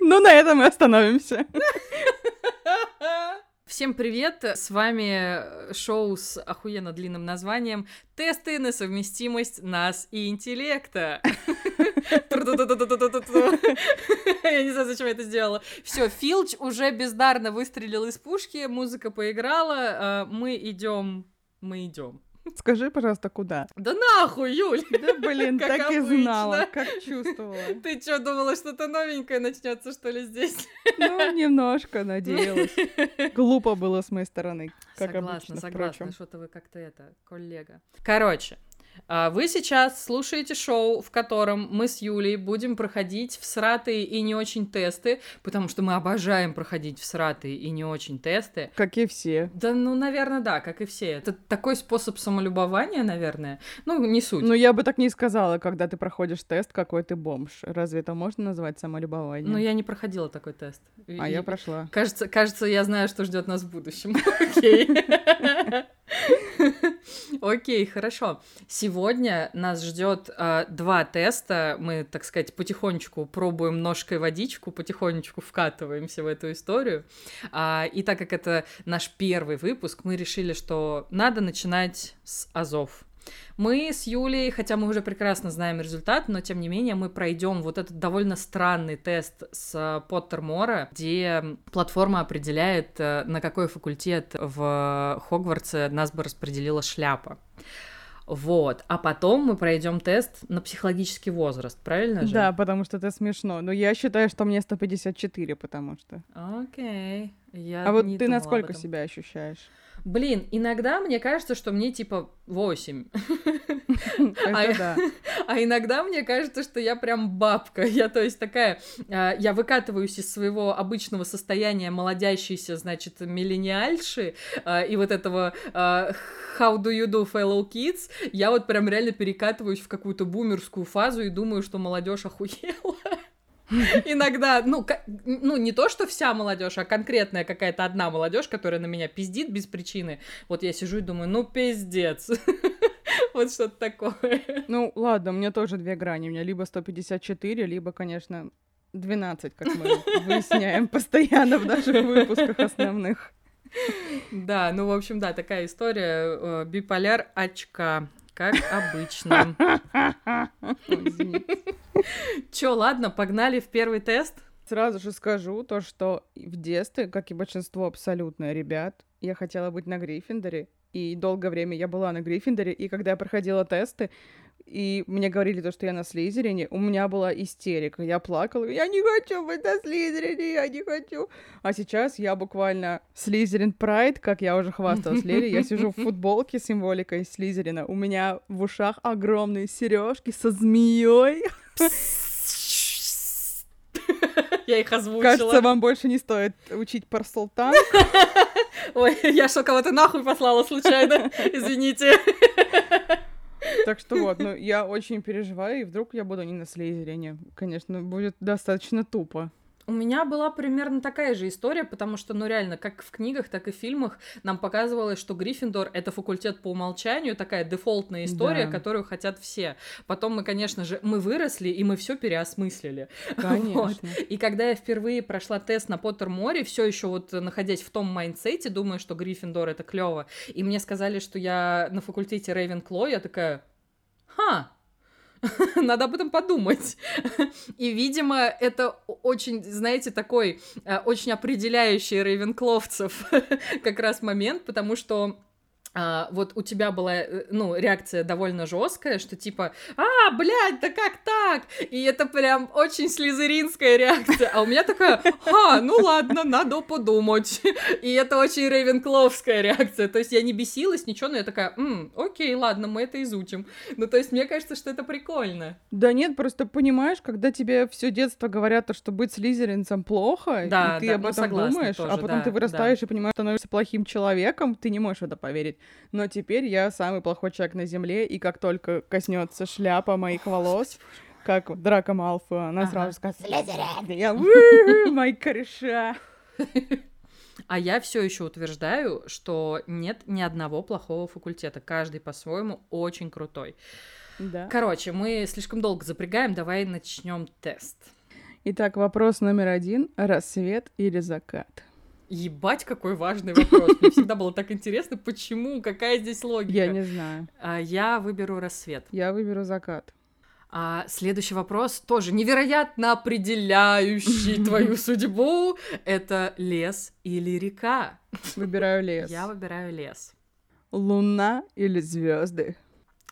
Ну, на этом мы остановимся. Всем привет! С вами шоу с охуенно длинным названием «Тесты на совместимость нас и интеллекта». Я не знаю, зачем я это сделала. Все, Филч уже бездарно выстрелил из пушки, музыка поиграла, э, мы идем, мы идем. Скажи, пожалуйста, куда? Да нахуй, Юль! Да блин, Как так и обычно. знала, как чувствовала. Ты что, думала, что-то новенькое начнется, что ли, здесь? Ну, немножко надеялась. Глупо было с моей стороны, как согласна, обычно, согласна. Что-то вы как-то это, коллега. Короче, вы сейчас слушаете шоу, в котором мы с Юлей будем проходить всратые и не очень тесты, потому что мы обожаем проходить всратые и не очень тесты. Как и все. Да, ну, наверное, да, как и все. Это такой способ самолюбования, наверное. Ну, не суть. Ну, я бы так не сказала, когда ты проходишь тест, какой ты бомж. Разве это можно назвать самолюбованием? Ну, я не проходила такой тест. А И- я прошла. Кажется, кажется, я знаю, что ждет нас в будущем. Окей. Окей, хорошо. Сегодня нас ждет а, два теста. Мы, так сказать, потихонечку пробуем ножкой водичку, потихонечку вкатываемся в эту историю. А, и так как это наш первый выпуск, мы решили, что надо начинать с азов. Мы с Юлей, хотя мы уже прекрасно знаем результат, но тем не менее мы пройдем вот этот довольно странный тест с Поттермора, где платформа определяет, э, на какой факультет в Хогвартсе нас бы распределила шляпа. Вот. А потом мы пройдем тест на психологический возраст, правильно же? Да, потому что это смешно. Но я считаю, что мне 154, потому что... Окей. Я А вот ты насколько себя ощущаешь? Блин, иногда мне кажется, что мне типа 8. А. А иногда мне кажется, что я прям бабка. Я, то есть, такая... а, я выкатываюсь из своего обычного состояния молодящейся, значит, миллениальши, а, и вот этого how do you do, fellow kids, я вот прям реально перекатываюсь в какую-то бумерскую фазу и думаю, что молодежь охуела. Иногда, ну, ну, не то, что вся молодежь, а конкретная какая-то одна молодежь, которая на меня пиздит без причины. Вот я сижу и думаю, ну, пиздец. Вот что-то такое. Ну, ладно, у меня тоже две грани. У меня либо 154, либо, конечно, 12, как мы выясняем постоянно в наших выпусках основных. Да, ну, в общем, да, такая история. э, Биполяр очка, как обычно. Чё, ладно, погнали в первый тест? Сразу же скажу то, что в детстве, как и большинство абсолютно ребят, я хотела быть на Гриффиндоре, и долгое время я была на Гриффиндоре, и когда я проходила тесты, и мне говорили то, что я на Слизерине, у меня была истерика, я плакала, я не хочу быть на Слизерине, я не хочу. А сейчас я буквально Слизерин Прайд, как я уже хвасталась Лере, я сижу в футболке с символикой Слизерина, у меня в ушах огромные сережки со змеей. Я их озвучила. Кажется, вам больше не стоит учить парсултан. Ой, я что, кого-то нахуй послала случайно? Извините. Так что вот, ну, я очень переживаю, и вдруг я буду не на Слизерине. Конечно, будет достаточно тупо. У меня была примерно такая же история, потому что, ну реально, как в книгах, так и в фильмах нам показывалось, что Гриффиндор — это факультет по умолчанию, такая дефолтная история, Да. которую хотят все. Потом мы, конечно же, мы выросли, и мы все переосмыслили. Конечно. И когда я впервые прошла тест на Поттерморе, все еще вот находясь в том mindset е, думаю, что Гриффиндор это клево, и мне сказали, что я на факультете Рейвенкло, я такая, ха, надо об этом подумать. И, видимо, это очень, знаете, такой э, очень определяющий рейвенкловцев как раз момент, потому что а, вот у тебя была, э, ну, реакция довольно жесткая, что типа, а, блядь, да как так? И это прям очень слизеринская реакция. А у меня такая, ха, ну ладно, надо подумать. И это очень рейвенкловская реакция. То есть я не бесилась, ничего, но я такая, «М, окей, ладно, мы это изучим. Ну, то есть мне кажется, что это прикольно. Да нет, просто понимаешь, когда тебе все детство говорят, то, что быть слизеринцем плохо, Да, и ты да, об ну, этом согласна думаешь, тоже, а потом да, ты вырастаешь и понимаешь, что становишься плохим человеком, ты не можешь в это поверить. Но теперь я самый плохой человек на земле, и как только коснется шляпа моих волос, как Драко Малфу, она Ага. сразу скажет «Слизерин!» Я «У-у-у, мои кореша!» А я все еще утверждаю, что нет ни одного плохого факультета. Каждый по-своему очень крутой. Да. Короче, мы слишком долго запрягаем, давай начнем тест. Итак, вопрос номер один. Рассвет или закат? Ебать, какой важный вопрос. Мне всегда было так интересно, почему, какая здесь логика. Я не знаю. А, я выберу рассвет. Я выберу закат. А следующий вопрос тоже невероятно определяющий твою судьбу. Это лес или река? Выбираю лес. Я выбираю лес. Луна или звезды?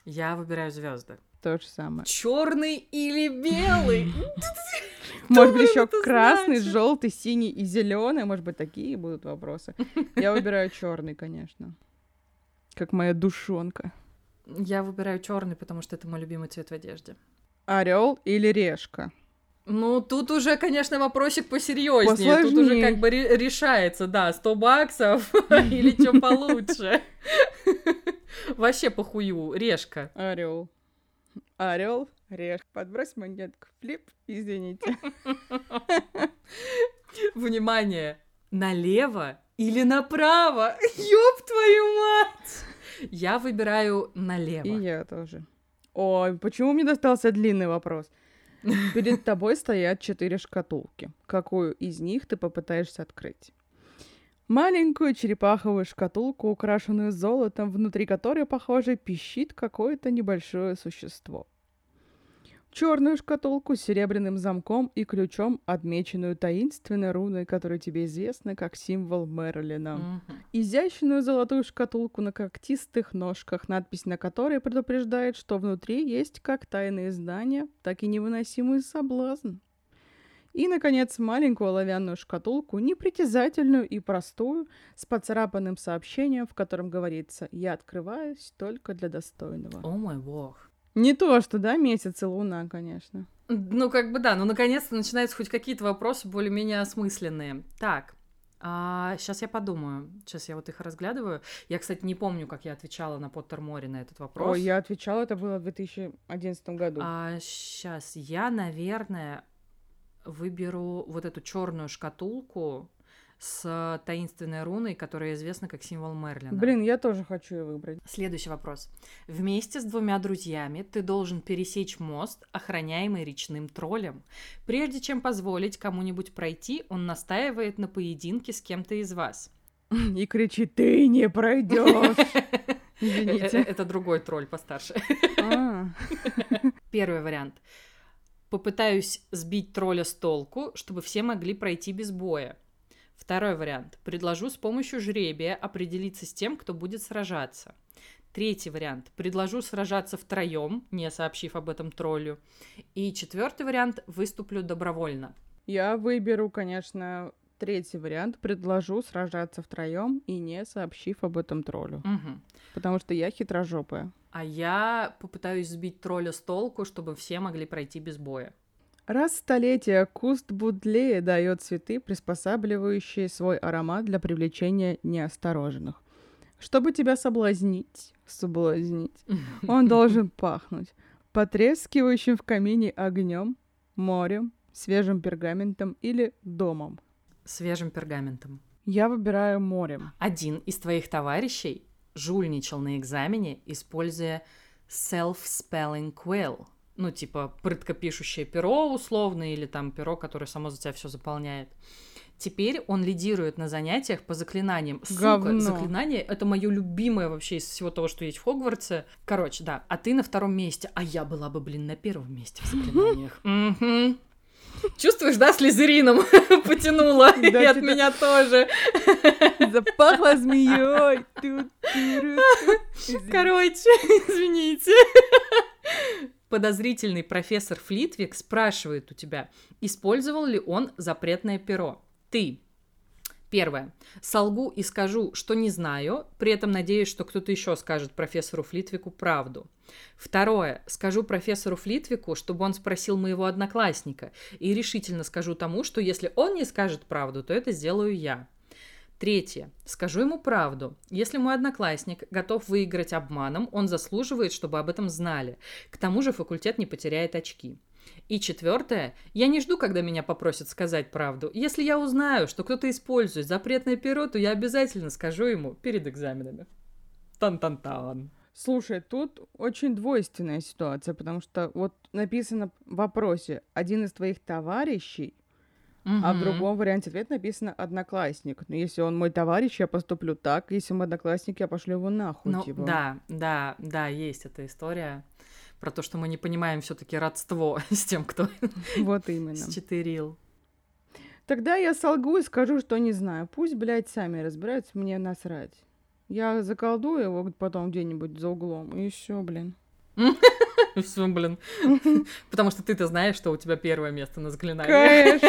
Я выбираю звезды. То же самое. Черный или белый? Может быть, еще красный, значит? желтый, синий и зеленый. Может быть, такие будут вопросы. Я выбираю черный, конечно. Как моя душонка. Я выбираю черный, потому что это мой любимый цвет в одежде. Орел или решка? Ну, тут уже, конечно, вопросик посерьезнее. Тут уже Посложнее. как бы ре- решается, да, 100 баксов или что получше. Вообще похую, решка. Орел. Орел, решка. Подбрось монетку. Флип, извините. Внимание! Налево или направо? Ёб твою мать! Я выбираю налево. И я тоже. Ой, почему мне достался длинный вопрос? Перед тобой стоят четыре шкатулки. Какую из них ты попытаешься открыть? Маленькую черепаховую шкатулку, украшенную золотом, внутри которой, похоже, пищит какое-то небольшое существо. Черную шкатулку с серебряным замком и ключом, отмеченную таинственной руной, которая тебе известна как символ Мерлина. Мгм. Изящную золотую шкатулку на когтистых ножках, надпись на которой предупреждает, что внутри есть как тайные знания, так и невыносимый соблазн. И, наконец, маленькую оловянную шкатулку, непритязательную и простую, с поцарапанным сообщением, в котором говорится «Я открываюсь только для достойного». О мой бог. Не то, что, да, месяц и луна, конечно. Ну, как бы да, ну, наконец-то начинаются хоть какие-то вопросы более-менее осмысленные. Так, сейчас я подумаю. Сейчас я вот их разглядываю. Я, кстати, не помню, как я отвечала на Поттер Море на этот вопрос. Ой, я отвечала, это было в 2011 году. А сейчас я, наверное, выберу вот эту черную шкатулку с таинственной руной, которая известна как символ Мерлина. Блин, я тоже хочу ее выбрать. Следующий вопрос. Вместе с двумя друзьями ты должен пересечь мост, охраняемый речным троллем. Прежде чем позволить кому-нибудь пройти, он настаивает на поединке с кем-то из вас. И кричит, ты не пройдешь. Э, Извините. Это другой тролль постарше. А, Первый вариант. Попытаюсь сбить тролля с толку, чтобы все могли пройти без боя. Второй вариант. Предложу с помощью жребия определиться с тем, кто будет сражаться. Третий вариант. Предложу сражаться втроем, не сообщив об этом троллю. И четвертый вариант. Выступлю добровольно. Я выберу, конечно, третий вариант. Предложу сражаться втроем и не сообщив об этом троллю. Мгм. Потому что я хитрожопая. А я попытаюсь сбить тролля с толку, чтобы все могли пройти без боя. Раз в столетие куст Будлея дает цветы, приспосабливающие свой аромат для привлечения неосторожных. Чтобы тебя соблазнить, соблазнить, он должен пахнуть потрескивающим в камине огнем, морем, свежим пергаментом или домом. Свежим пергаментом. Я выбираю морем. Один из твоих товарищей жульничал на экзамене, используя self-spelling quill. Ну, типа, прыткопишущее перо условно, или там перо, которое само за тебя все заполняет. Теперь он лидирует на занятиях по заклинаниям. Сука, Говно. заклинание — это мое любимое вообще из всего того, что есть в Хогвартсе. Короче, да, а ты на втором месте, а я была бы, блин, на первом месте в заклинаниях. Чувствуешь, да, слезерином потянула? И Да, от что-то- меня тоже. Запахло змеей. Короче, извините. Подозрительный профессор Флитвик спрашивает у тебя, использовал ли он запретное перо. Ты. Первое. Солгу и скажу, что не знаю, при этом надеюсь, что кто-то еще скажет профессору Флитвику правду. Второе. Скажу профессору Флитвику, чтобы он спросил моего одноклассника, и решительно скажу тому, что если он не скажет правду, то это сделаю я. Третье. Скажу ему правду. Если мой одноклассник готов выиграть обманом, он заслуживает, чтобы об этом знали. К тому же факультет не потеряет очки. И четвертое. Я не жду, когда меня попросят сказать правду. Если я узнаю, что кто-то использует запретное перо, то я обязательно скажу ему перед экзаменами. Тан-тан-тан. Слушай, тут очень двойственная ситуация, потому что вот написано в вопросе один из твоих товарищей, а в другом варианте ответа написано одноклассник. Но если он мой товарищ, я поступлю так. Если он одноклассник, я пошлю его нахуй. Ну, типа. да, да, да, есть эта история про то, что мы не понимаем все таки родство с тем, кто Вот именно. счетырил. Тогда я солгу и скажу, что не знаю. Пусть, блядь, сами разбираются, мне насрать. Я заколдую его потом где-нибудь за углом, и все, блин. Всё, блин. Потому что ты-то знаешь, что у тебя первое место на заклинании.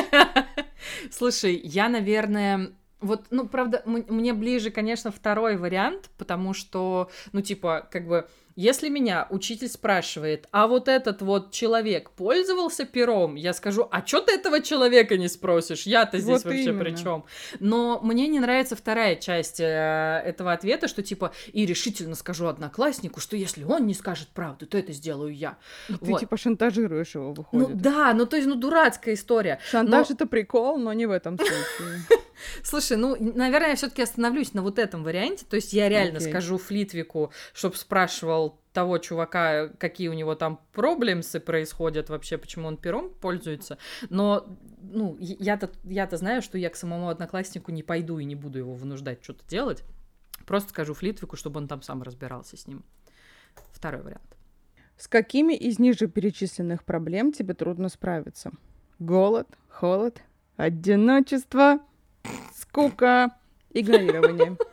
Слушай, я, наверное, вот, ну, правда, мне ближе, конечно, второй вариант, потому что, ну, типа, как бы, если меня учитель спрашивает, а вот этот вот человек пользовался пером, я скажу, а чё ты этого человека не спросишь? Я-то здесь Вот вообще именно. при чем? Но мне не нравится вторая часть э, этого ответа, что типа, и решительно скажу однокласснику, что если он не скажет правду, то это сделаю я. Ты Вот. типа шантажируешь его, Ну выходит. да, ну то есть, ну дурацкая история. Шантаж но- это прикол, но не в этом случае. Слушай, ну, наверное, я все-таки остановлюсь на вот этом варианте. То есть я реально Окей. скажу Флитвику, чтобы спрашивал того чувака, какие у него там проблемсы происходят вообще, почему он пером пользуется. Но, ну, я-то, я-то знаю, что я к самому однокласснику не пойду и не буду его вынуждать что-то делать. Просто скажу Флитвику, чтобы он там сам разбирался с ним. Второй вариант. С какими из ниже перечисленных проблем тебе трудно справиться? Голод, холод, одиночество, скука, игнорирование.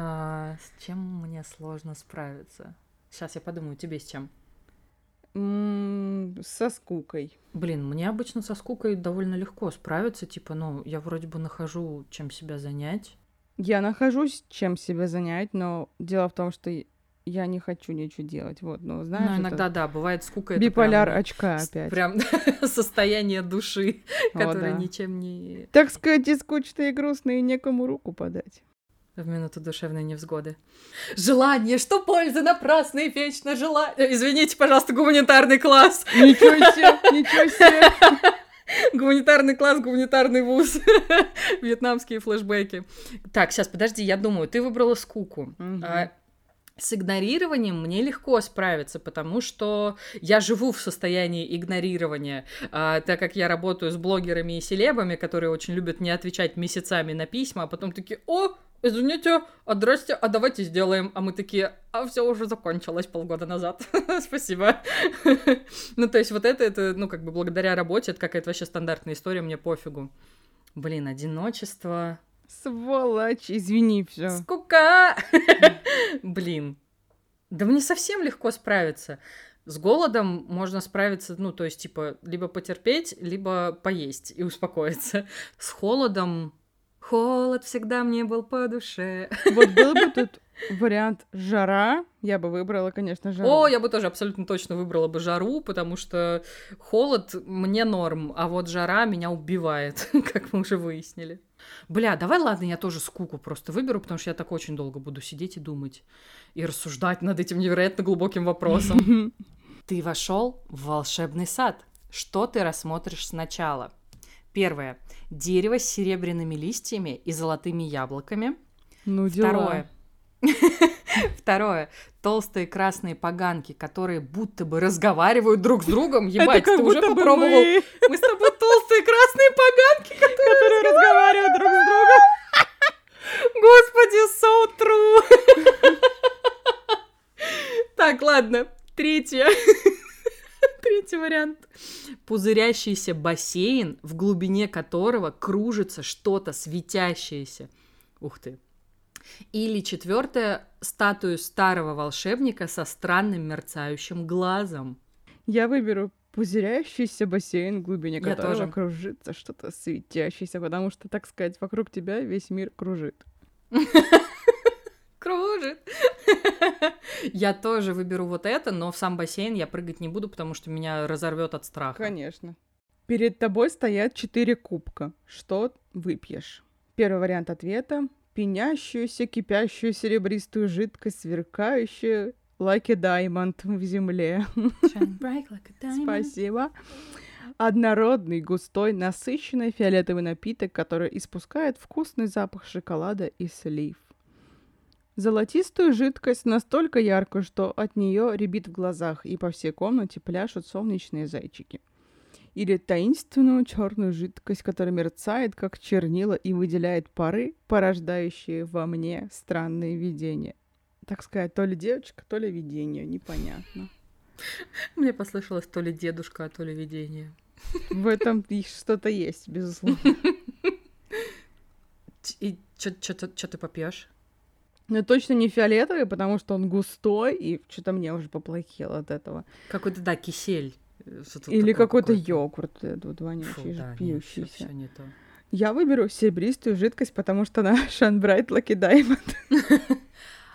А, с чем мне сложно справиться? Сейчас я подумаю, тебе с чем? Со скукой. Блин, мне обычно со скукой довольно легко справиться. Типа, ну, я вроде бы нахожу, чем себя занять. Я нахожусь, чем себя занять, но дело в том, что я не хочу ничего делать. Вот, ну, знаешь, ну, это иногда, да, бывает скука. это биполяр прям, очка опять. Прям состояние души, О, которое да. ничем не... Так сказать, и скучно, и грустно, и некому руку подать. В минуту душевной невзгоды. Желание, что пользы напрасно и вечно желание. Извините, пожалуйста, гуманитарный класс. Ничего себе, ничего себе. Гуманитарный класс, гуманитарный вуз. Вьетнамские флешбеки. Так, сейчас, подожди, я думаю, ты выбрала скуку. Мгм. А, С игнорированием мне легко справиться, потому что я живу в состоянии игнорирования, а, так как я работаю с блогерами и селебами, которые очень любят не отвечать месяцами на письма, а потом такие, о, извините, а здрасте, а давайте сделаем. А мы такие, а все уже закончилось полгода назад. Спасибо. Ну, то есть вот это, это, ну, как бы благодаря работе, это какая-то вообще стандартная история, мне пофигу. Блин, одиночество, Сволочь, извини, все. Скука! Блин. Да мне совсем легко справиться. С голодом можно справиться, ну, то есть, типа, либо потерпеть, либо поесть и успокоиться. С холодом... Холод всегда мне был по душе. Вот был бы тут вариант жара, я бы выбрала, конечно, жару. О, я бы тоже абсолютно точно выбрала бы жару, потому что холод мне норм, а вот жара меня убивает, как мы уже выяснили. Бля, давай, ладно, я тоже скуку просто выберу, потому что я так очень долго буду сидеть и думать, и рассуждать над этим невероятно глубоким вопросом. Ты вошел в волшебный сад. Что ты рассмотришь сначала? Первое. Дерево с серебряными листьями и золотыми яблоками. Ну, дела. Второе. Второе. Толстые красные поганки, которые будто бы разговаривают друг с другом. Ебать, ты уже попробовал? мы, Мы с тобой толстые красные поганки, которые... которые разговаривают друг с другом. Господи, so true. Так, ладно. Третье. Третий вариант. Пузырящийся бассейн, в глубине которого кружится что-то светящееся. Ух ты. Или четвертое. Статую старого волшебника со странным мерцающим глазом. Я выберу пузыряющийся бассейн, в глубине Я которого тоже. кружится что-то светящееся, потому что, так сказать, вокруг тебя весь мир кружит. Кружит. Я тоже выберу вот это, но в сам бассейн я прыгать не буду, потому что меня разорвет от страха. Конечно. Перед тобой стоят четыре кубка. Что выпьешь? Первый вариант ответа. Пенящуюся, кипящую серебристую жидкость, сверкающую, like a diamond в земле. Bright like a diamond. Спасибо. Однородный, густой, насыщенный фиолетовый напиток, который испускает вкусный запах шоколада и слив. Золотистую жидкость настолько яркую, что от нее рябит в глазах, и по всей комнате пляшут солнечные зайчики. Или таинственную черную жидкость, которая мерцает, как чернила, и выделяет пары, порождающие во мне странные видения. Так сказать, то ли девочка, то ли видение, непонятно. Мне послышалось то ли дедушка, а то ли видение. В этом что-то есть, безусловно. И что ты попьешь? Но точно не фиолетовый, потому что он густой, и что-то мне уже поплохело от этого. Какой-то, да, кисель. Или какой-то йогурт, этот вонючий, Фу, да, пьющийся. Нет, не то. Я выберу серебристую жидкость, потому что она Шанбрайт Lucky Diamond.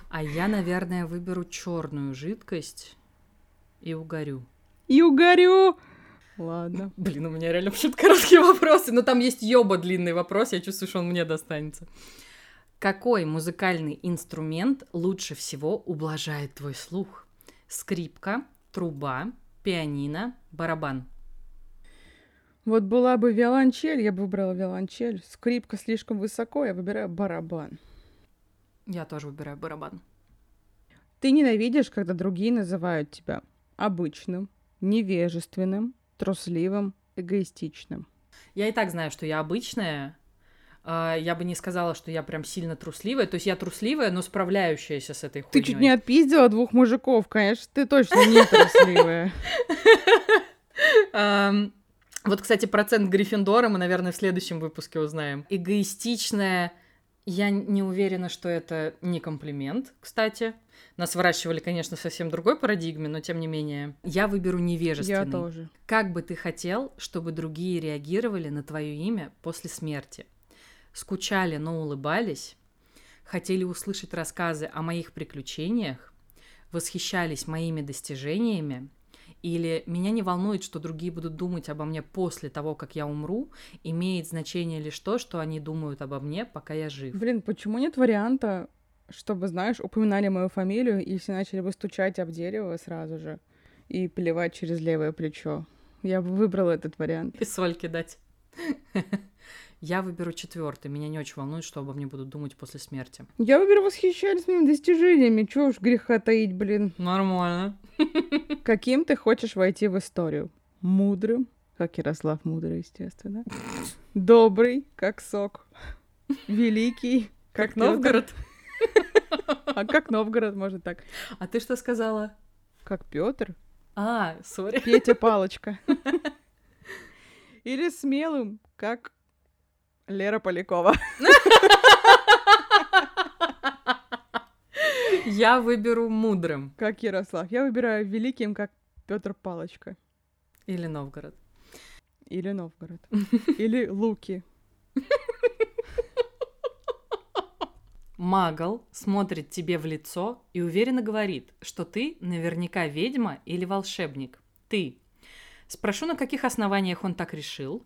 А я, наверное, выберу черную жидкость и угорю. И угорю! Ладно. Блин, у меня реально вообще короткие вопросы, но там есть ёба длинный вопрос, я чувствую, что он мне достанется. Какой музыкальный инструмент лучше всего ублажает твой слух? Скрипка, труба, пианино, барабан. Вот была бы виолончель, я бы выбрала виолончель. Скрипка слишком высоко, я выбираю барабан. Я тоже выбираю барабан. Ты ненавидишь, когда другие называют тебя обычным, невежественным, трусливым, эгоистичным. Я и так знаю, что я обычная, я бы не сказала, что я прям сильно трусливая. То есть я трусливая, но справляющаяся с этой хуйней. Ты чуть не отпиздила двух мужиков, конечно, ты точно не трусливая. Вот, кстати, процент Гриффиндора мы, наверное, в следующем выпуске узнаем. Эгоистичная, я не уверена, что это не комплимент, кстати. Нас выращивали, конечно, в совсем другой парадигме, но тем не менее. Я выберу невежественный. Я тоже. Как бы ты хотел, чтобы другие реагировали на твое имя после смерти? Скучали, но улыбались, хотели услышать рассказы о моих приключениях, восхищались моими достижениями, или меня не волнует, что другие будут думать обо мне после того, как я умру, имеет значение лишь то, что они думают обо мне, пока я жив. Блин, почему нет варианта, чтобы, знаешь, упоминали мою фамилию, и все начали бы стучать об дерево сразу же и плевать через левое плечо? Я бы выбрала этот вариант. И соль кидать. Я выберу четвертый. Меня не очень волнует, что обо мне будут думать после смерти. Я выберу восхищались моими достижениями. Чего уж греха таить, блин. Нормально. Каким ты хочешь войти в историю? Мудрым, как Ярослав Мудрый, естественно. Добрый, как сок. Великий, как, как Новгород. А как Новгород, может так. А ты что сказала? Как Петр. А, сори. Петя Палочка. Или смелым, как Лера Полякова. Я выберу мудрым. Как Ярослав. Я выбираю великим, как Петр Палочка. Или Новгород. Или Новгород. Или Луки. Магл смотрит тебе в лицо и уверенно говорит, что ты наверняка ведьма или волшебник. Ты. Спрошу, на каких основаниях он так решил.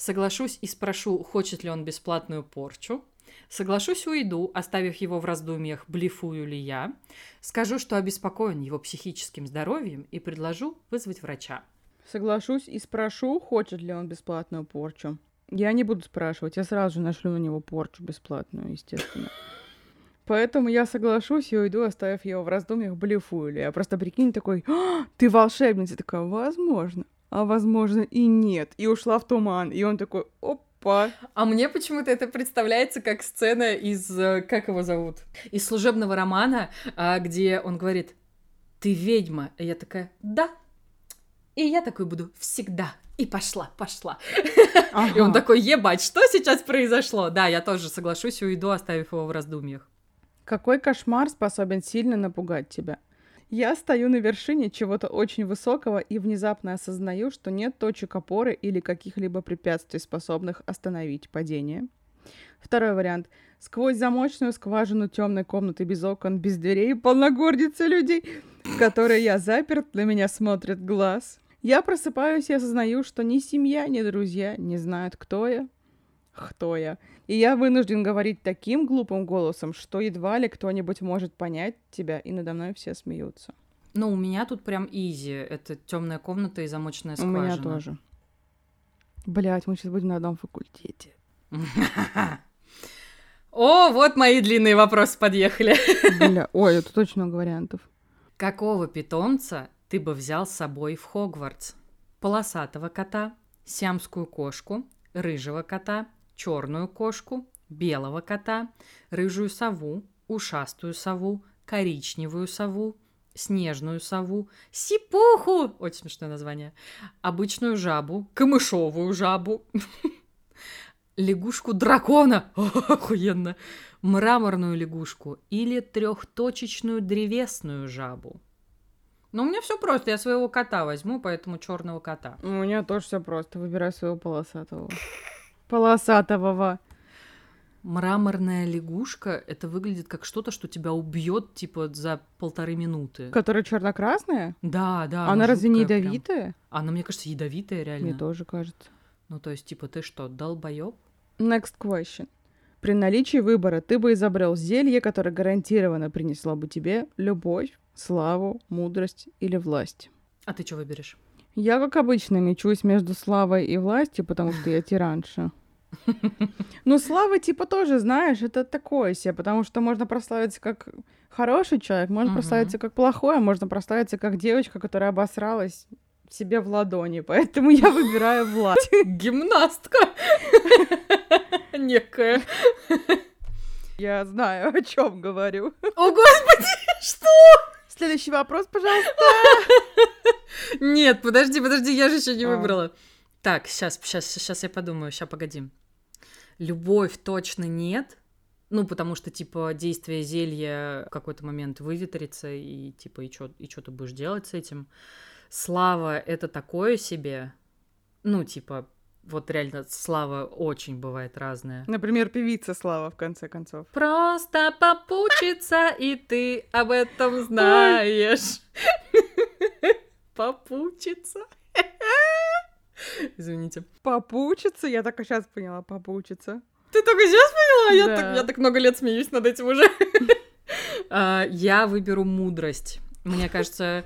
Соглашусь и спрошу, хочет ли он бесплатную порчу. Соглашусь, уйду, оставив его в раздумьях, блефую ли я. Скажу, что обеспокоен его психическим здоровьем и предложу вызвать врача. Соглашусь и спрошу, хочет ли он бесплатную порчу. Я не буду спрашивать, я сразу же нашлю на него порчу бесплатную, естественно. Поэтому я соглашусь и уйду, оставив его в раздумьях, блефую ли. Я просто прикинь такой, «А, ты волшебница. Такая, возможно а возможно и нет, и ушла в туман. И он такой, опа. А мне почему-то это представляется как сцена из, э, как его зовут, из служебного романа, а, где он говорит, ты ведьма. И я такая, да. И я такой буду всегда. И пошла, пошла. Ага. И он такой, ебать, что сейчас произошло? Да, я тоже соглашусь и уйду, оставив его в раздумьях. Какой кошмар способен сильно напугать тебя? Я стою на вершине чего-то очень высокого и внезапно осознаю, что нет точек опоры или каких-либо препятствий, способных остановить падение. Второй вариант. Сквозь замочную скважину темной комнаты без окон, без дверей, полногордицы людей, в которые я заперт, на меня смотрит глаз. Я просыпаюсь и осознаю, что ни семья, ни друзья не знают, кто я, кто я. И я вынужден говорить таким глупым голосом, что едва ли кто-нибудь может понять тебя, и надо мной все смеются. Ну, у меня тут прям изи. Это темная комната и замочная скважина. У меня тоже. Блять, мы сейчас будем на одном факультете. О, вот мои длинные вопросы подъехали. Бля, ой, это точно много вариантов. Какого питомца ты бы взял с собой в Хогвартс? Полосатого кота, сиамскую кошку, рыжего кота, черную кошку, белого кота, рыжую сову, ушастую сову, коричневую сову, снежную сову, сипуху, очень смешное название, обычную жабу, камышовую жабу, лягушку дракона, охуенно, мраморную лягушку или трехточечную древесную жабу. Ну, у меня все просто, я своего кота возьму, поэтому черного кота. У меня тоже все просто. Выбирай своего полосатого. Полосатого. Мраморная лягушка, это выглядит как что-то, что тебя убьет, типа, за полторы минуты. Которая черно-красная? Да, да. Она разве не жуткая прям. ядовитая? Она, мне кажется, ядовитая реально. Мне тоже кажется. Ну, то есть, типа, ты что, долбоеб? Next question. При наличии выбора ты бы изобрел зелье, которое гарантированно принесло бы тебе любовь, славу, мудрость или власть. А ты что выберешь? Я, как обычно, мечусь между славой и властью, потому что я тиранша. Ну, слава, типа, тоже, знаешь, это такое себе, потому что можно прославиться как хороший человек, можно Мгм. прославиться как плохой, а можно прославиться как девочка, которая обосралась себе в ладони. Поэтому я выбираю власть. Гимнастка! Некая. Я знаю, о чем говорю. О, господи, что? Следующий вопрос, пожалуйста. Нет, подожди, подожди, я же еще не А. выбрала. Так, сейчас, сейчас, сейчас я подумаю, сейчас погоди. Любовь точно нет. Ну, потому что, типа, действие зелья в какой-то момент выветрится, и, типа, и что и чё ты будешь делать с этим? Слава — это такое себе. Ну, типа, вот реально, слава очень бывает разная. Например, певица Слава, в конце концов. Просто попучиться, и ты об этом знаешь. Попучиться. Извините. Попучиться? Я только сейчас поняла, попучиться. Ты только сейчас поняла? Я, Да. так, я так много лет смеюсь над этим уже. А, Я выберу мудрость. Мне кажется...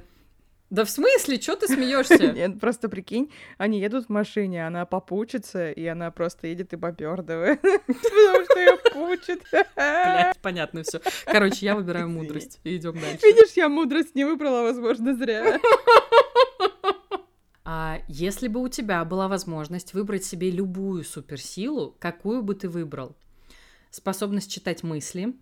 Да в смысле? Что ты смеешься? Нет, просто прикинь, они едут в машине, она попучится, и она просто едет и попердывает, потому что ее пучит. Блядь, понятно все. Короче, я выбираю мудрость. И идем дальше. Видишь, я мудрость не выбрала, возможно, зря. А если бы у тебя была возможность выбрать себе любую суперсилу, какую бы ты выбрал? Способность читать мысли,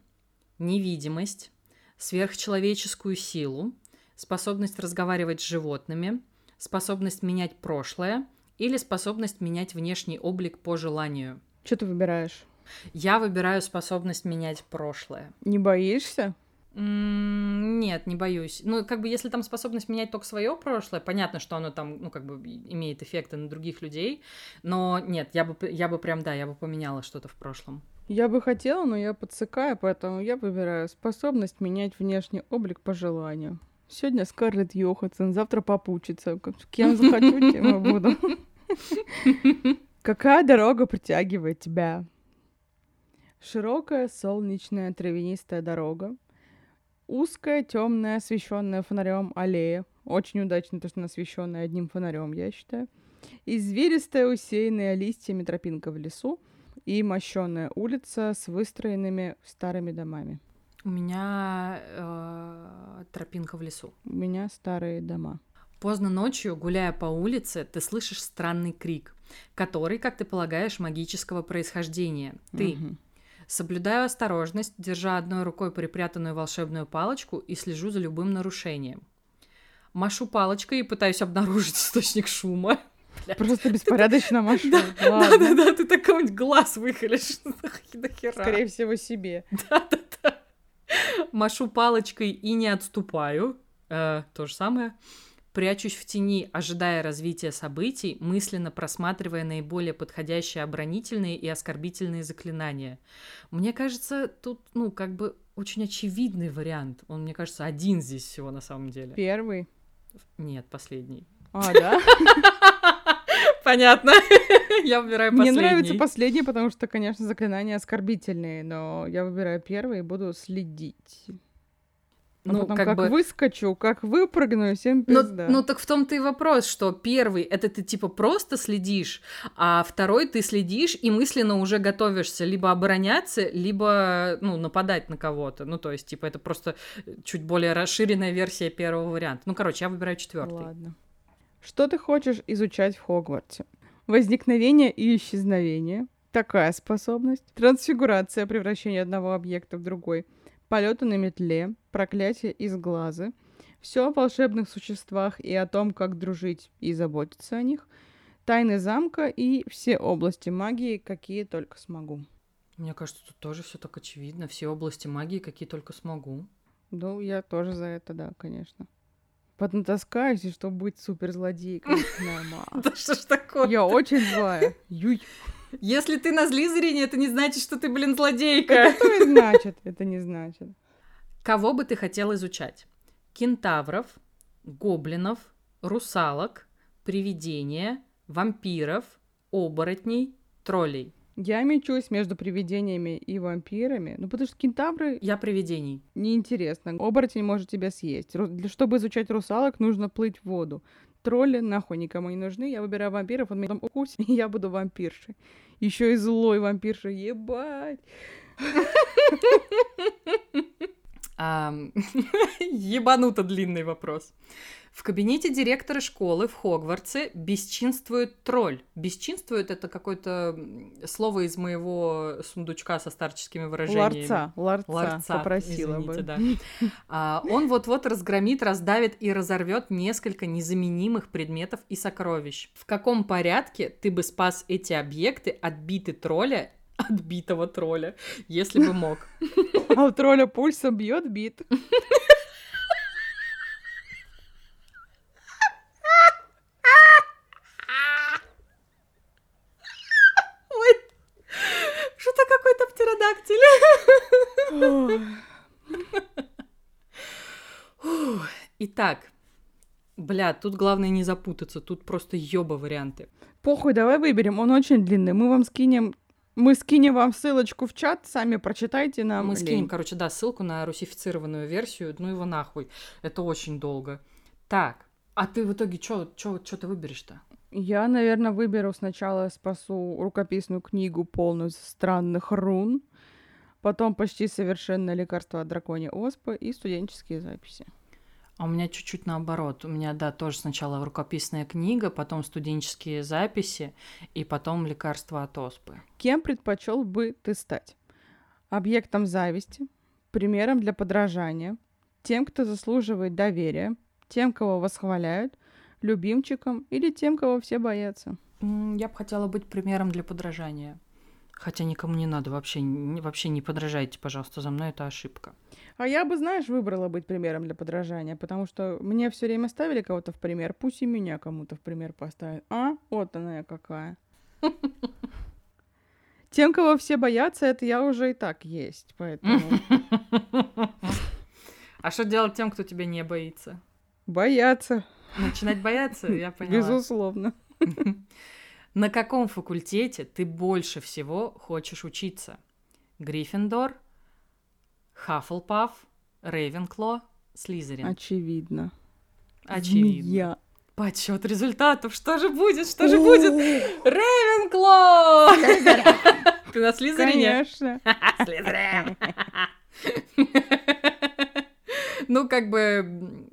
невидимость, сверхчеловеческую силу, способность разговаривать с животными, способность менять прошлое или способность менять внешний облик по желанию. Что ты выбираешь? Я выбираю способность менять прошлое. Не боишься? Нет, не боюсь. Ну, как бы, если там способность менять только свое прошлое, понятно, что оно там, ну, как бы, имеет эффекты на других людей, но нет, я бы, я бы прям, да, я бы поменяла что-то в прошлом. Я бы хотела, но я подсыкаю, поэтому я выбираю способность менять внешний облик по желанию. Сегодня Скарлетт Йоханссон, завтра попучится. Кем захочу, тем и буду. Какая дорога притягивает тебя? Широкая, солнечная, травянистая дорога. Узкая, темная, освещенная фонарем аллея. Очень удачно, то, что она освещенная одним фонарем, я считаю. Извилистая, усеянная листьями тропинка в лесу и мощенная улица с выстроенными старыми домами. У меня э, тропинка в лесу. У меня старые дома. Поздно ночью, гуляя по улице, ты слышишь странный крик, который, как ты полагаешь, магического происхождения. Ты Мгм. Соблюдаю осторожность, держа одной рукой припрятанную волшебную палочку и слежу за любым нарушением. Машу палочкой и пытаюсь обнаружить источник шума. Просто беспорядочно машу. Да, Ладно. да, ты так кому-нибудь глаз хера. Скорее всего, себе. Да-да-да. Машу палочкой и не отступаю. Э, то же самое. Прячусь в тени, ожидая развития событий, мысленно просматривая наиболее подходящие оборонительные и оскорбительные заклинания. Мне кажется, тут, ну, как бы очень очевидный вариант. Он, мне кажется, один здесь всего на самом деле. Первый. Нет, последний. А, да? Понятно. Я выбираю Мне последний. нравится последний, потому что, конечно, заклинания оскорбительные, но я выбираю первый и буду следить. А ну, потом как как, бы... выскочу, как выпрыгну, и всем Ну, пизда. ну так в том-то и вопрос, что первый это ты типа просто следишь, а второй ты следишь и мысленно уже готовишься либо обороняться, либо ну нападать на кого-то. Ну то есть типа это просто чуть более расширенная версия первого варианта. Ну короче, я выбираю четвертый. Ладно. Что ты хочешь изучать в Хогвартсе? Возникновение и исчезновение. Такая способность. Трансфигурация, превращение одного объекта в другой. Полеты на метле. Проклятие из глаза. Все о волшебных существах и о том, как дружить и заботиться о них. Тайны замка и все области магии, какие только смогу. Мне кажется, тут тоже все так очевидно. Все области магии, какие только смогу. Ну, я тоже за это, да, конечно. Поднатаскаюсь, и чтобы быть суперзлодейкой. Да что ж такое? Я очень злая. Юй. Если ты на Слизерине, это не значит, что ты, блин, злодейка. Это и значит? Это не значит. Кого бы ты хотел изучать? Кентавров, гоблинов, русалок, привидения, вампиров, оборотней, троллей. Я мечусь между привидениями и вампирами. Ну, потому что кентавры Я привидений. неинтересно. Оборотень может тебя съесть. Ру- Для, чтобы изучать русалок, нужно плыть в воду. Тролли нахуй никому не нужны. Я выбираю вампиров, он меня там укусит, и я буду вампиршей. Еще и злой вампиршей. Ебать. Ебануто длинный вопрос. В кабинете директора школы в Хогвартсе бесчинствует тролль. Бесчинствует это какое-то слово из моего сундучка со старческими выражениями. Ларца, ларца, Ларца, попросила извините, бы. да. А, он вот-вот разгромит, раздавит и разорвет несколько незаменимых предметов и сокровищ. В каком порядке ты бы спас эти объекты от биты тролля, отбитого тролля, если бы мог? А у тролля пульсом бьет бит. Что-то какой-то птеродактиль. Итак, бля, тут главное не запутаться, тут просто ёба варианты. Похуй, давай выберем. Он очень длинный. Мы вам скинем... Мы скинем вам ссылочку в чат, сами прочитайте нам. Мы лень. скинем, короче, да, ссылку на русифицированную версию, ну его нахуй. Это очень долго. Так, а ты в итоге что ты выберешь-то? Я, наверное, выберу сначала спасу рукописную книгу полную странных рун, потом почти совершенное лекарство от драконьей оспы и студенческие записи. А у меня чуть-чуть наоборот. У меня, да, тоже сначала рукописная книга, потом студенческие записи, и потом лекарства от оспы. Кем предпочел бы ты стать? Объектом зависти, примером для подражания, тем, кто заслуживает доверия, тем, кого восхваляют, любимчиком или тем, кого все боятся. Я бы хотела быть примером для подражания. Хотя никому не надо, вообще, не- вообще не подражайте, пожалуйста, за мной это ошибка. А я бы, знаешь, выбрала быть примером для подражания, потому что мне все время ставили кого-то в пример, пусть и меня кому-то в пример поставят. А? Вот она я какая. Тем, кого все боятся, это я уже и так есть, поэтому А что делать тем, кто тебя не боится? боятся, Начинать бояться, я поняла. безусловно. На каком факультете ты больше всего хочешь учиться? Гриффиндор, Хаффлпаф, Рейвенкло, Слизерин. Очевидно. Очевидно. Змея. Подсчет результатов. Что же будет? Что же будет? Рейвенкло! Ты на Слизерине? Конечно. Слизерин. Ну, как бы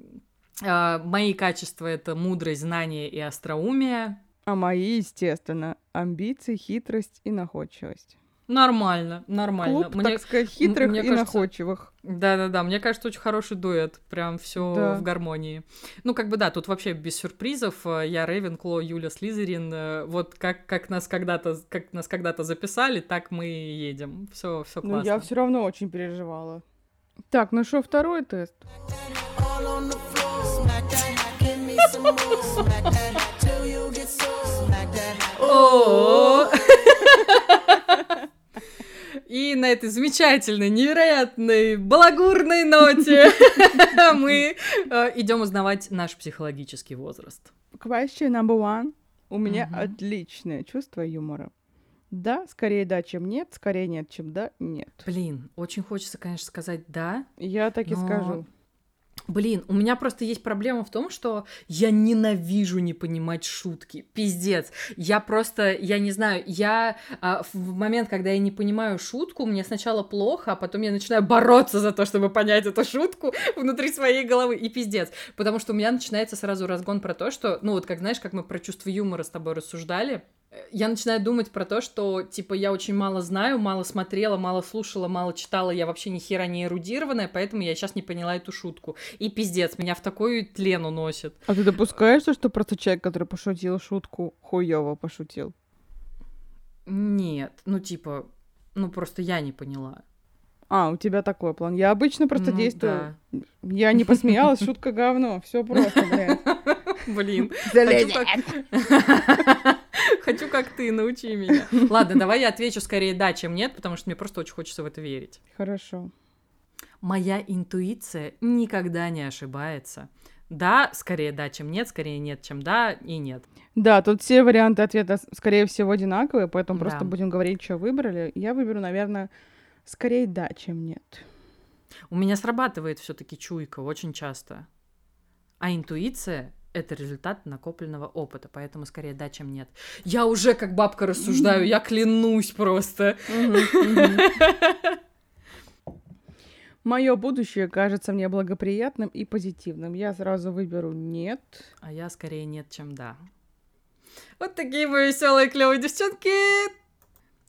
а, мои качества это мудрость, знание и остроумие. А мои, естественно, амбиции, хитрость и находчивость. Нормально, нормально. Клуб, так сказать, хитрых мне и кажется, находчивых. Да-да-да, мне кажется, очень хороший дуэт. Прям все Да. в гармонии. Ну, как бы да, тут вообще без сюрпризов. Э, Я Рейвенкло, Юля Слизерин. Э, Вот как, как нас когда-то как нас когда-то записали, так мы и едем. Все, все Но классно. я все равно очень переживала. Так, ну что, второй тест? О! И на этой замечательной, невероятной, балагурной ноте мы идем узнавать наш психологический возраст. Question number one. У меня отличное чувство юмора. Да, скорее да, чем нет, скорее нет, чем да, нет. Блин, очень хочется, конечно, сказать да, Я так и скажу. Блин, у меня просто есть проблема в том, что я ненавижу не понимать шутки. Пиздец. Я просто, я не знаю, я а, в момент, когда я не понимаю шутку, мне сначала плохо, а потом я начинаю бороться за то, чтобы понять эту шутку внутри своей головы. И пиздец. Потому что у меня начинается сразу разгон про то, что, ну вот как знаешь, как мы про чувство юмора с тобой рассуждали, я начинаю думать про то, что, типа, я очень мало знаю, мало смотрела, мало слушала, мало читала, я вообще ни хера не эрудированная, поэтому я сейчас не поняла эту шутку. И пиздец, меня в такую тлен уносит. А ты допускаешь, что просто человек, который пошутил шутку, хуёво пошутил? Нет, ну, типа, ну, просто я не поняла. А, у тебя такой план. Я обычно просто Ну, действую. Я не посмеялась, шутка говно. Все просто, блядь. Блин. Как... Хочу как ты, научи меня. Ладно, давай я отвечу скорее да, чем нет, потому что мне просто очень хочется в это верить. Хорошо. Моя интуиция никогда не ошибается. Да, скорее да, чем нет, скорее нет, чем да и нет. Да, тут все варианты ответа, скорее всего, одинаковые, поэтому Да. просто будем говорить, что выбрали. Я выберу, наверное, скорее да, чем нет. У меня срабатывает все-таки чуйка очень часто. А интуиция это результат накопленного опыта, поэтому скорее да, чем нет. Я уже как бабка рассуждаю, я клянусь просто. Мое будущее кажется мне благоприятным и позитивным. Я сразу выберу нет. А я скорее нет, чем да. Вот такие мы веселые клевые девчонки.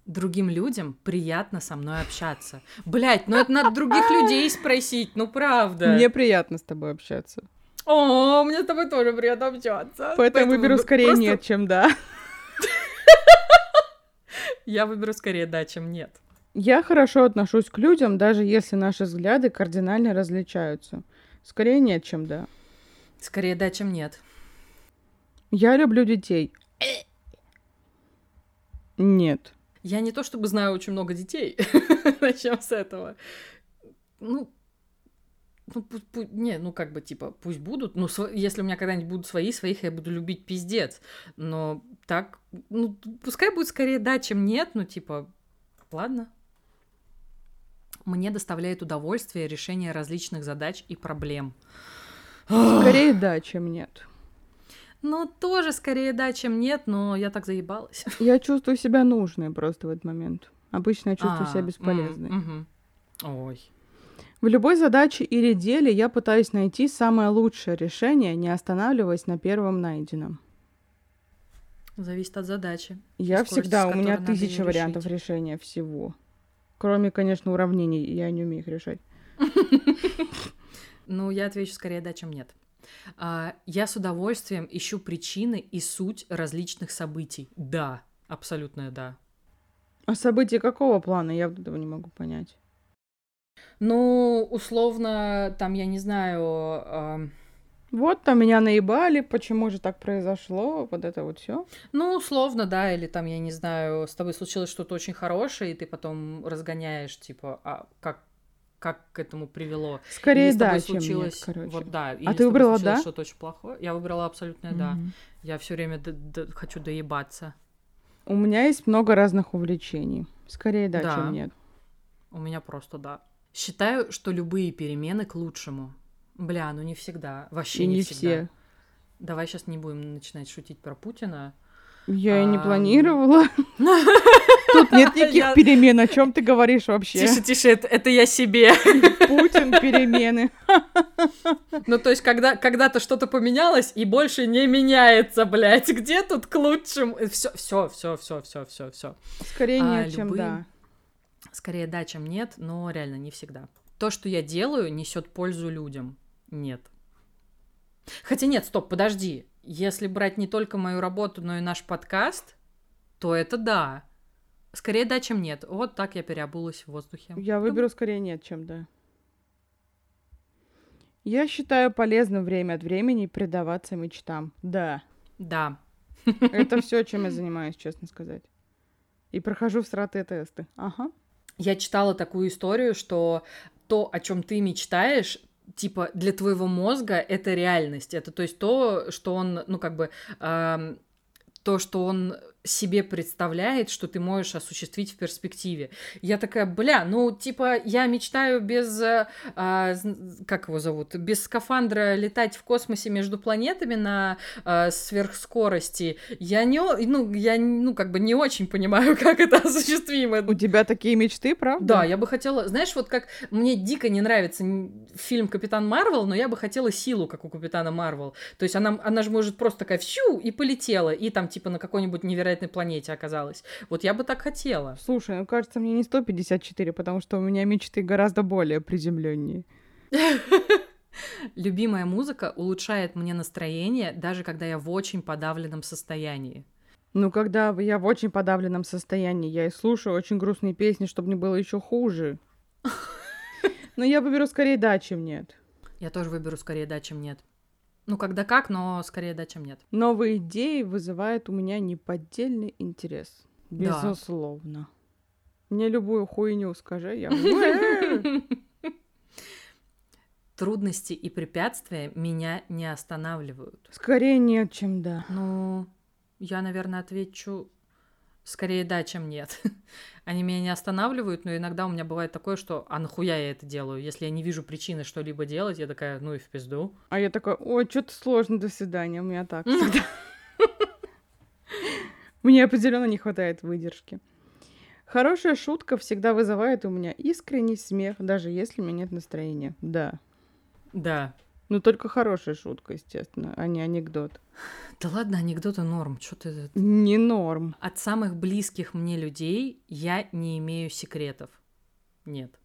Другим людям приятно со мной общаться. Блять, ну это надо других людей спросить, ну правда. Мне приятно с тобой общаться. О, мне с тобой тоже приятно общаться. Поэтому выберу ну, скорее просто нет, чем да. Я выберу скорее да, чем нет. Я хорошо отношусь к людям, даже если наши взгляды кардинально различаются. Скорее нет, чем да. Скорее да, чем нет. Я люблю детей. Нет. Я не то чтобы знаю очень много детей. Начнем с этого. Ну, ну, пу- пу- не, ну как бы типа, пусть будут. Ну, сво- если у меня когда-нибудь будут свои, своих я буду любить пиздец. Но так, ну, пускай будет скорее да, чем нет, ну типа, ладно. Мне доставляет удовольствие решение различных задач и проблем. Скорее да, чем нет. Ну, тоже скорее да, чем нет, но я так заебалась. Я чувствую себя нужной просто в этот момент. Обычно я чувствую себя А, м, бесполезной. мгм. Ой. В любой задаче или деле я пытаюсь найти самое лучшее решение, не останавливаясь на первом найденном. Зависит от задачи. Я всегда, у меня тысяча вариантов решить. решения всего. Кроме, конечно, уравнений, я не умею их решать. Ну, я отвечу скорее да, чем нет. А, я с удовольствием ищу причины и суть различных событий. Да, абсолютное да. А события какого плана? Я вот этого не могу понять. Ну, условно, там, я не знаю, ам, Вот там меня наебали, почему же так произошло, вот это вот все. ну, условно, да, или там, я не знаю, с тобой случилось что-то очень хорошее, и ты потом разгоняешь, типа, а как, как к этому привело. Скорее да, чем нет, случилось, короче. вот да. А ты выбрала случилось да? Что-то очень плохое. Я выбрала абсолютное да. Мгм. Я все время д- д- хочу доебаться. У меня есть много разных увлечений. Скорее да, Да. чем нет. У меня просто да. Считаю, что любые перемены к лучшему. Бля, ну не всегда. Вообще И не, не всегда. все. Давай сейчас не будем начинать шутить про Путина. Я и не планировала. Тут нет никаких перемен. О чем ты говоришь вообще? Тише, тише, это, это я себе. Путин перемены. ну, то есть, когда, когда-то что-то поменялось и больше не меняется, блядь. Где тут к лучшему? Все, все, все, все, все, все, все. Скорее А, нет, чем да. Скорее да, чем нет, но реально не всегда. То, что я делаю, несет пользу людям. Нет. Хотя нет, стоп, подожди. Если брать не только мою работу, но и наш подкаст, то это да. Скорее да, чем нет. Вот так я переобулась в воздухе. Я выберу скорее нет, чем да. Я считаю полезным время от времени предаваться мечтам. Да. Да. Это все, чем я занимаюсь, честно сказать. И прохожу всратые тесты. Ага. Я читала такую историю, что то, о чем ты мечтаешь, типа для твоего мозга это реальность. Это то есть то, что он, ну как бы, ам, то, что он себе представляет, что ты можешь осуществить в перспективе. Я такая, бля, ну, типа, я мечтаю без, э, а, как его зовут, без скафандра летать в космосе между планетами на а, сверхскорости. Я не, ну, я, ну, как бы не очень понимаю, как это осуществимо. У тебя такие мечты, правда? Да, я бы хотела, знаешь, вот как мне дико не нравится фильм Капитан Марвел, но я бы хотела силу, как у Капитана Марвел. То есть она, она же может просто такая всю и полетела, и там типа на какой-нибудь невероятной планете оказалась. Вот я бы так хотела. Слушай, ну кажется, мне не 154, потому что у меня мечты гораздо более приземленнее. Любимая музыка улучшает мне настроение, даже когда я в очень подавленном состоянии. Ну, когда я в очень подавленном состоянии, я и слушаю очень грустные песни, чтобы не было еще хуже. Но я выберу скорее да, чем нет. Я тоже выберу скорее да, чем нет. Ну, когда как, но скорее да, чем нет. Новые идеи вызывают у меня неподдельный интерес. Да. Безусловно. Мне любую хуйню скажи, я... Трудности и препятствия меня не останавливают. Скорее нет, чем да. Ну, я, наверное, отвечу скорее да, чем нет. Они меня не останавливают, но иногда у меня бывает такое, что а нахуя я это делаю? Если я не вижу причины что-либо делать, я такая, ну и в пизду. А я такая, ой, что-то сложно, до свидания, у меня так всегда. Мне определенно не хватает выдержки. Хорошая шутка всегда вызывает у меня искренний смех, даже если у меня нет настроения. Да. Да. Ну, только хорошая шутка, естественно, а не анекдот. Да ладно, анекдоты норм, что ты... Не норм. От самых близких мне людей я не имею секретов. Нет.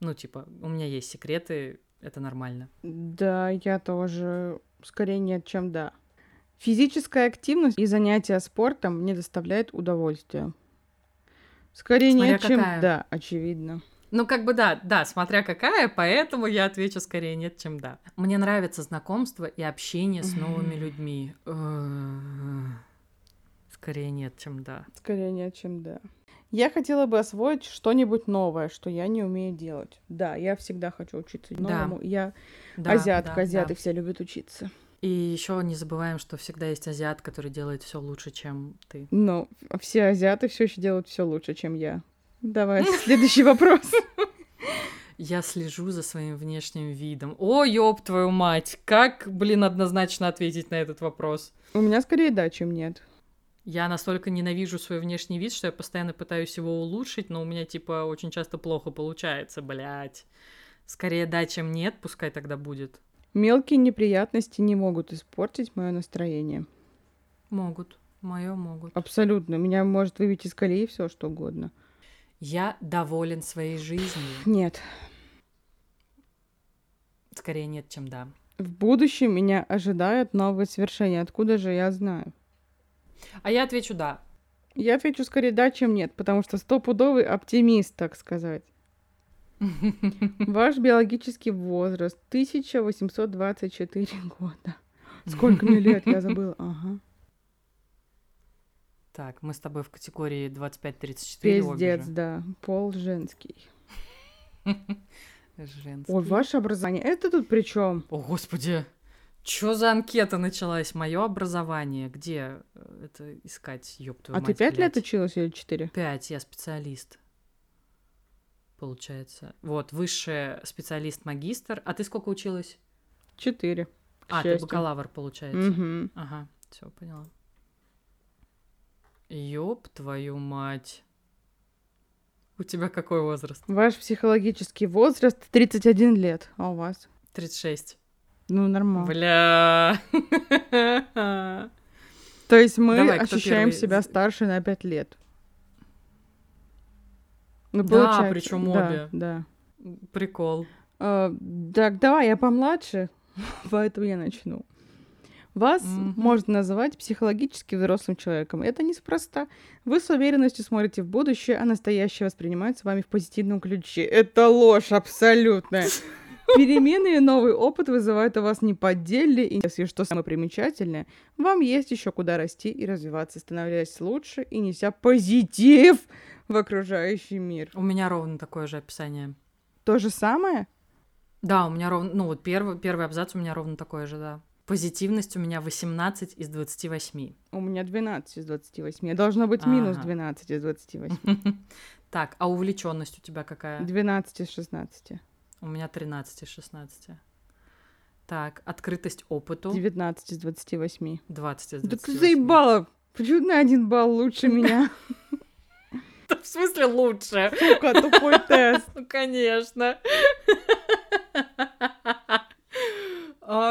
Ну, типа, у меня есть секреты, это нормально. Да, я тоже скорее нет, чем да. Физическая активность и занятия спортом мне доставляет удовольствие. Скорее Смотря нет, чем какая. да, очевидно. Ну, как бы да, да, смотря какая, поэтому я отвечу скорее нет, чем да. Мне нравится знакомство и общение с новыми людьми. Э, Скорее нет, чем да. Скорее нет, чем да. Я хотела бы освоить что-нибудь новое, что я не умею делать. Да, я всегда хочу учиться Да. новому. Я Да, азиатка, да, азиаты да. все любят учиться. И еще не забываем, что всегда есть азиат, который делает все лучше, чем ты. Но все азиаты все еще делают все лучше, чем я. Давай, следующий вопрос. Я слежу за своим внешним видом. О, ёб твою мать! Как, блин, однозначно ответить на этот вопрос? У меня скорее да, чем нет. Я настолько ненавижу свой внешний вид, что я постоянно пытаюсь его улучшить, но у меня, типа, очень часто плохо получается, блядь. Скорее да, чем нет, пускай тогда будет. Мелкие неприятности не могут испортить мое настроение. Могут. Мое могут. Абсолютно. Меня может выбить из колеи все что угодно. Я доволен своей жизнью. Нет. Скорее нет, чем да. В будущем меня ожидают новые свершения. Откуда же я знаю? А я отвечу да. Я отвечу скорее да, чем нет, потому что стопудовый оптимист, так сказать. Ваш биологический возраст 1824 года. Сколько мне лет, я забыла. Ага. Так, мы с тобой в категории 25-34 обе Пиздец, же. да. Пол женский. Женский. Ой, ваше образование. Это тут при чем? О, господи! Чё за анкета началась? Мое образование. Где э, это искать, ёб твою А ты мать, пять лет училась или четыре? Пять, я специалист. Получается. Вот, высший специалист-магистр. А ты сколько училась? Четыре. А, ты счастью. бакалавр, получается. Мгм. Ага, все, поняла. Ёб твою мать. У тебя какой возраст? Ваш психологический возраст 31 лет. А у вас? 36. Ну, нормально. Бля. То есть мы Давай, ощущаем первый? себя старше на 5 лет. Ну, Да, получается, причём да, обе. Да. Прикол. А, так, давай, я помладше, поэтому я начну. Вас Мгм. можно называть психологически взрослым человеком. Это неспроста. Вы с уверенностью смотрите в будущее, а настоящее воспринимается вами в позитивном ключе. Это ложь абсолютная. Перемены и новый опыт вызывают у вас неподдельный интерес. И что самое примечательное, вам есть еще куда расти и развиваться, становясь лучше и неся позитив в окружающий мир. У меня ровно такое же описание. То же самое? Да, у меня ровно, ну вот первый, первый абзац у меня ровно такое же, да. Позитивность у меня 18 из 28. У меня 12 из 28. Должно быть минус Ага. 12 из 28. Так, а увлеченность у тебя какая? 12 из 16. У меня 13 из 16. Так, открытость опыту 19 из 28. 20 из Да 28. ты заебала! Почему на один балл лучше меня? В смысле лучше? Сука, тупой тест. Ну, конечно.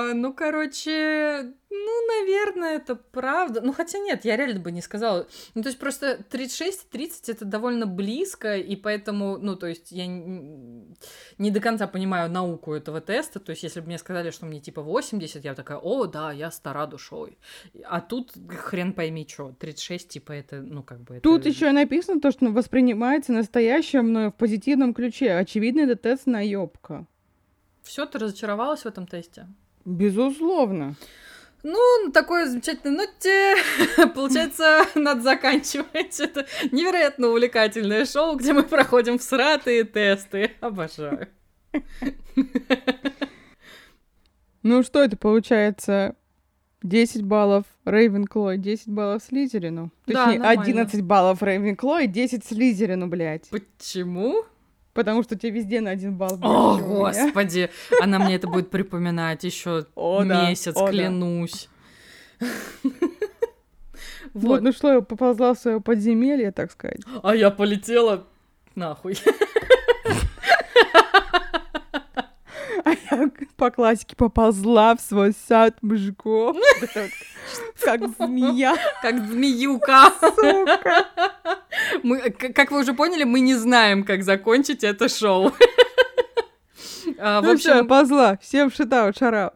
А, ну, короче, ну, наверное, это правда. Ну, хотя нет, я реально бы не сказала. Ну, то есть просто 36 и 30 это довольно близко, и поэтому, ну, то есть я не до конца понимаю науку этого теста. То есть если бы мне сказали, что мне типа 80, я бы такая, о, да, я стара душой. А тут хрен пойми что, 36, типа, это, ну, как бы... Тут это... еще написано то, что воспринимается настоящее мною в позитивном ключе. Очевидно, это тест наебка. Все, ты разочаровалась в этом тесте? Безусловно. Ну, на такой замечательной ноте, получается, надо заканчивать. Это невероятно увлекательное шоу, где мы проходим всратые тесты. Обожаю. Ну что это получается? 10 баллов Рейвенкло и 10 баллов Слизерину. Да, Точнее, нормально. 11 баллов Рейвенкло и 10 Слизерину, блядь. Почему? Потому что тебе везде на один балл О, больше меня. господи, она мне это будет припоминать еще О, месяц, о, клянусь. Вот, ну что, я поползла в свое подземелье, так сказать. а я полетела нахуй. А я по классике поползла в свой сад мужиков. Как змея, Как змеюка. Мы, как вы уже поняли, мы не знаем, как закончить это шоу. А, В Ну я общем, ползла. Всем шитаут, шараут.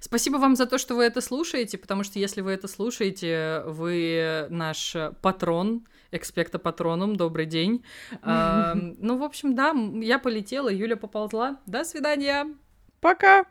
спасибо вам за то, что вы это слушаете, потому что если вы это слушаете, вы наш патрон, экспекта патроном, добрый день. А, Ну, в общем, да, я полетела, Юля поползла. До свидания. Пока.